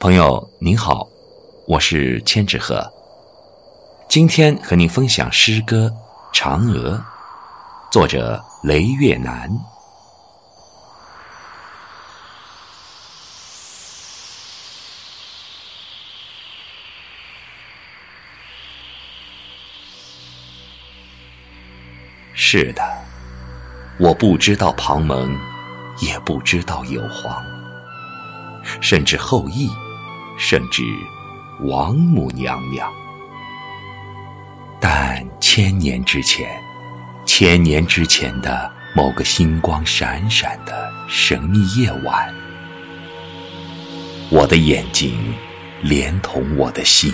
朋友您好，我是千纸鹤，今天和您分享诗歌《嫦娥》，作者雷月南。是的，我不知道庞蒙，也不知道有黄，甚至后羿。甚至王母娘娘，但千年之前，千年之前的某个星光闪闪的神秘夜晚，我的眼睛连同我的心，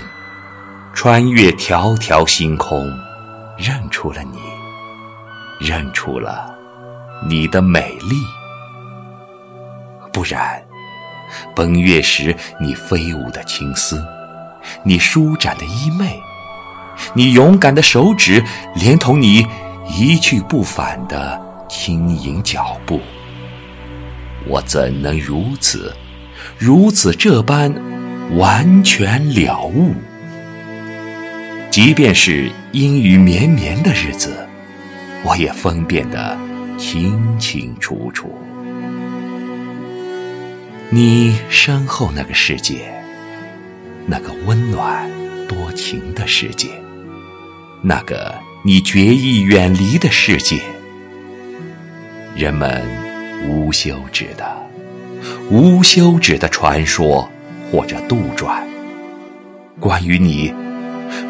穿越条条星空，认出了你，认出了你的美丽，不然。奔月时，你飞舞的青丝，你舒展的衣袂，你勇敢的手指，连同你一去不返的轻盈脚步，我怎能如此，如此这般完全了悟？即便是阴雨绵绵的日子，我也分辨得清清楚楚。你身后那个世界，那个温暖多情的世界，那个你决意远离的世界，人们无休止的、无休止的传说或者杜撰，关于你，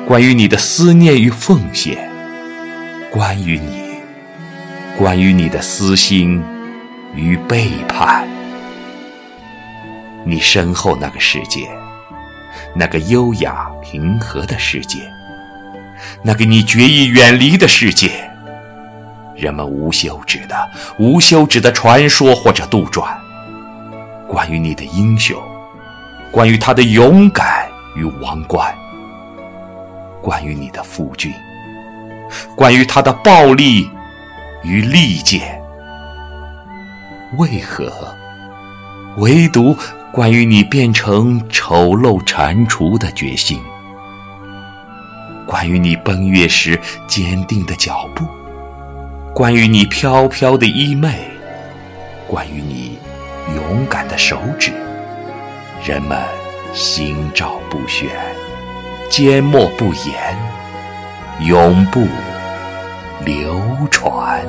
关于你的思念与奉献，关于你，关于你的私心与背叛。你身后那个世界，那个优雅平和的世界，那个你决意远离的世界，人们无休止的、无休止的传说或者杜撰，关于你的英雄，关于他的勇敢与王冠，关于你的夫君，关于他的暴力与利剑，为何？唯独。关于你变成丑陋蟾蜍的决心，关于你奔月时坚定的脚步，关于你飘飘的衣袂，关于你勇敢的手指，人们心照不宣，缄默不言，永不流传。